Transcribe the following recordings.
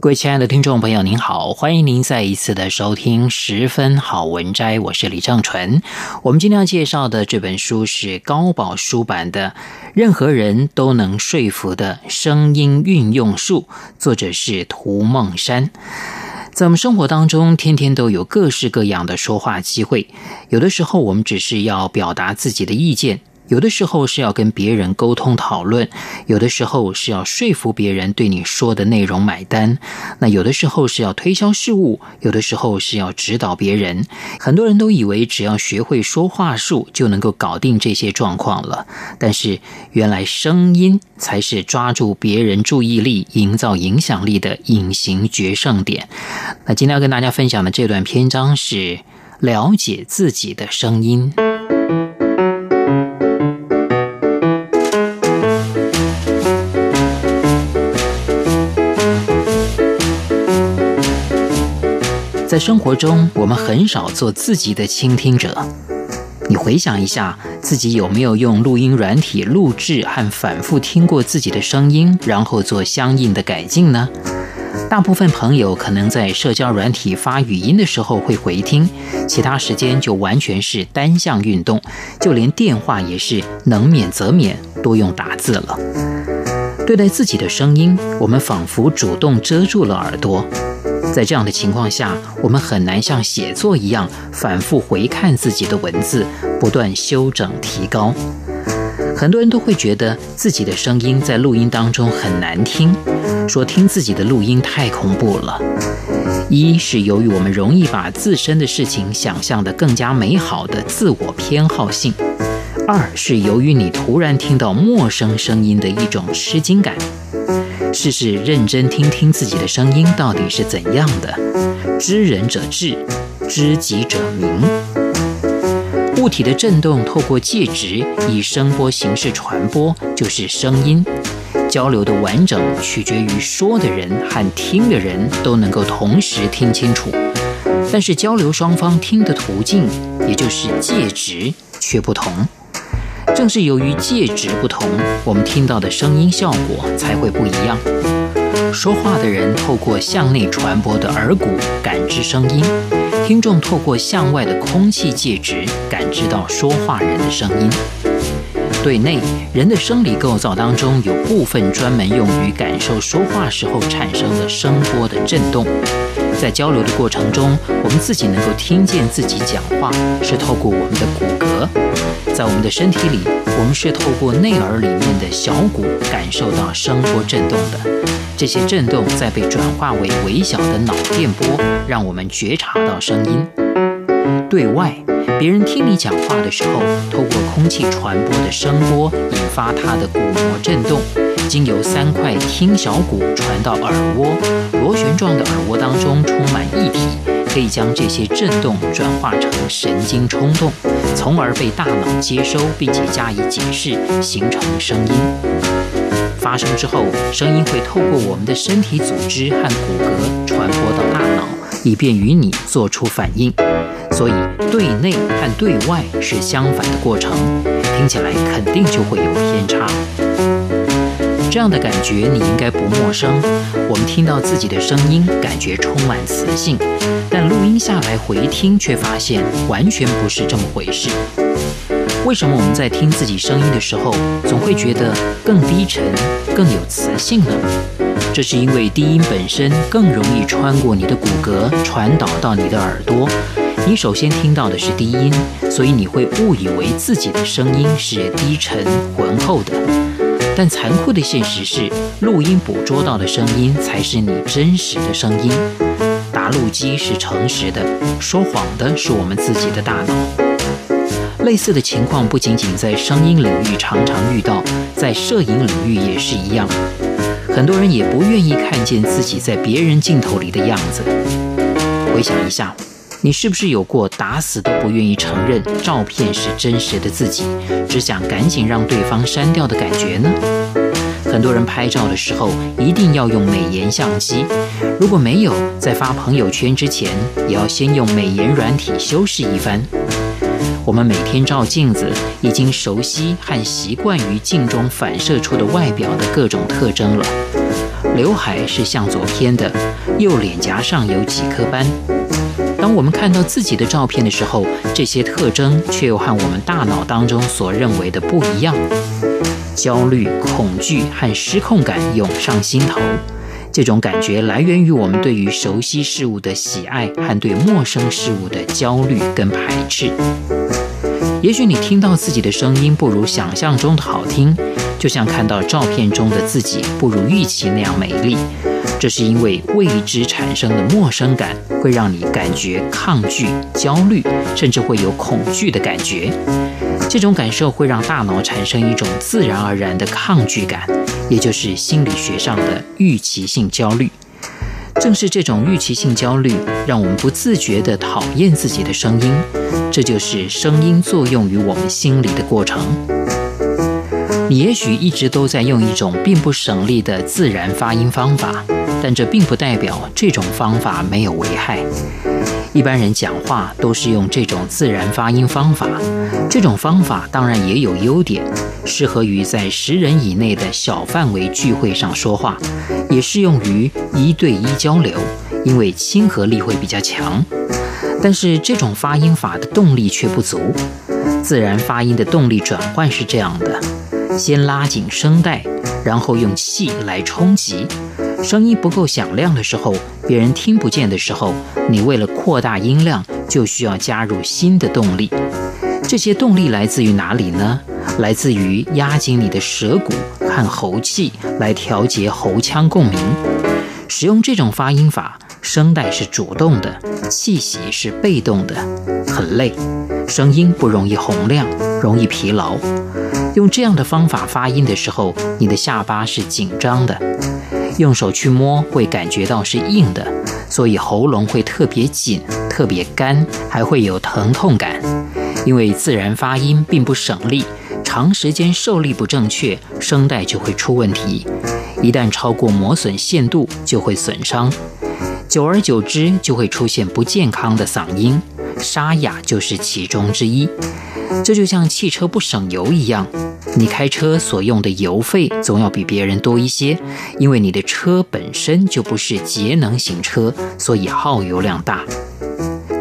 各位亲爱的听众朋友，您好，欢迎您再一次的收听十分好文摘，我是李正纯。我们今天要介绍的这本书是高宝书版的《任何人都能说服的声音运用术》，作者是涂梦山。在我们生活当中，天天都有各式各样的说话机会，有的时候我们只是要表达自己的意见。有的时候是要跟别人沟通讨论，有的时候是要说服别人对你说的内容买单，那有的时候是要推销事物，有的时候是要指导别人。很多人都以为只要学会说话术就能够搞定这些状况了，但是原来声音才是抓住别人注意力、营造影响力的隐形决胜点。那今天要跟大家分享的这段篇章是了解自己的声音。在生活中，我们很少做自己的倾听者。你回想一下，自己有没有用录音软体录制和反复听过自己的声音，然后做相应的改进呢？大部分朋友可能在社交软体发语音的时候会回听，其他时间就完全是单向运动，就连电话也是能免则免，多用打字了。对待自己的声音，我们仿佛主动遮住了耳朵。在这样的情况下，我们很难像写作一样反复回看自己的文字，不断修整提高。很多人都会觉得自己的声音在录音当中很难听，说听自己的录音太恐怖了。一是由于我们容易把自身的事情想象得更加美好的自我偏好性；二是由于你突然听到陌生声音的一种吃惊感。试试认真听听自己的声音到底是怎样的。知人者智，知己者明。物体的振动透过介质以声波形式传播，就是声音。交流的完整取决于说的人和听的人都能够同时听清楚，但是交流双方听的途径，也就是介质却不同。正是由于介质不同，我们听到的声音效果才会不一样。说话的人透过向内传播的耳骨感知声音，听众透过向外的空气介质感知到说话人的声音。对内，人的生理构造当中有部分专门用于感受说话时候产生的声波的震动。在交流的过程中，我们自己能够听见自己讲话，是透过我们的骨骼；在我们的身体里，我们是透过内耳里面的小骨感受到声波震动的。这些震动再被转化为微小的脑电波，让我们觉察到声音。对外，别人听你讲话的时候，透过空气传播的声波引发它的鼓膜震动。经由三块听小骨传到耳蜗，螺旋状的耳蜗当中充满液体，可以将这些震动转化成神经冲动，从而被大脑接收并且加以解释，形成声音。发生之后，声音会透过我们的身体组织和骨骼传播到大脑，以便于你做出反应。所以，对内和对外是相反的过程，听起来肯定就会有偏差。这样的感觉你应该不陌生。我们听到自己的声音，感觉充满磁性，但录音下来回听，却发现完全不是这么回事。为什么我们在听自己声音的时候，总会觉得更低沉、更有磁性呢？这是因为低音本身更容易穿过你的骨骼，传导到你的耳朵。你首先听到的是低音，所以你会误以为自己的声音是低沉浑厚的。但残酷的现实是，录音捕捉到的声音才是你真实的声音。打路机是诚实的，说谎的是我们自己的大脑。类似的情况不仅仅在声音领域常常遇到，在摄影领域也是一样。很多人也不愿意看见自己在别人镜头里的样子。回想一下，你是不是有过打死都不愿意承认照片是真实的自己，只想赶紧让对方删掉的感觉呢？很多人拍照的时候一定要用美颜相机，如果没有，在发朋友圈之前，也要先用美颜软体修饰一番。我们每天照镜子，已经熟悉和习惯于镜中反射出的外表的各种特征了。刘海是向左偏的，右脸颊上有几颗斑。当我们看到自己的照片的时候，这些特征却又和我们大脑当中所认为的不一样。焦虑、恐惧和失控感涌上心头，这种感觉来源于我们对于熟悉事物的喜爱和对陌生事物的焦虑跟排斥。也许你听到自己的声音不如想象中的好听，就像看到照片中的自己不如预期那样美丽，这是因为未知产生的陌生感会让你感觉抗拒、焦虑，甚至会有恐惧的感觉。这种感受会让大脑产生一种自然而然的抗拒感，也就是心理学上的预期性焦虑。正是这种预期性焦虑，让我们不自觉地讨厌自己的声音。这就是声音作用于我们心理的过程。你也许一直都在用一种并不省力的自然发音方法，但这并不代表这种方法没有危害。一般人讲话都是用这种自然发音方法，这种方法当然也有优点，适合于在十人以内的小范围聚会上说话，也适用于一对一交流，因为亲和力会比较强。但是这种发音法的动力却不足。自然发音的动力转换是这样的：先拉紧声带，然后用气来冲击。声音不够响亮的时候，别人听不见的时候，你为了扩大音量，就需要加入新的动力。这些动力来自于哪里呢？来自于压紧你的舌骨和喉气，来调节喉腔共鸣。使用这种发音法，声带是主动的，气息是被动的，很累，声音不容易洪亮，容易疲劳。用这样的方法发音的时候，你的下巴是紧张的。用手去摸，会感觉到是硬的，所以喉咙会特别紧、特别干，还会有疼痛感。因为自然发音并不省力，长时间受力不正确，声带就会出问题。一旦超过磨损限度，就会损伤。久而久之，就会出现不健康的嗓音，沙哑就是其中之一。这就像汽车不省油一样。你开车所用的油费总要比别人多一些，因为你的车本身就不是节能型车，所以耗油量大。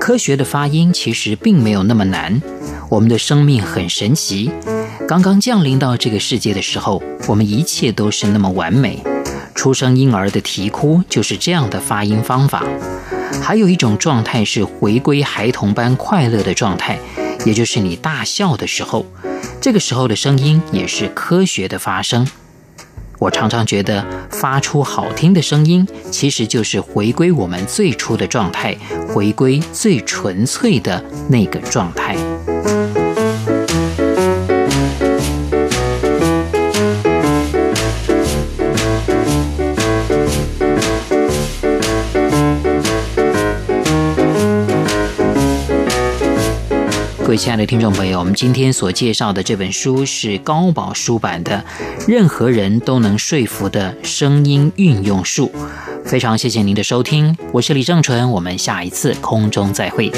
科学的发音其实并没有那么难。我们的生命很神奇，刚刚降临到这个世界的时候，我们一切都是那么完美。出生婴儿的啼哭就是这样的发音方法。还有一种状态是回归孩童般快乐的状态，也就是你大笑的时候。这个时候的声音也是科学的发声。我常常觉得，发出好听的声音，其实就是回归我们最初的状态，回归最纯粹的那个状态。亲爱的听众朋友，我们今天所介绍的这本书是高宝书版的《任何人都能说服的声音运用术》。非常谢谢您的收听，我是李正淳，我们下一次空中再会。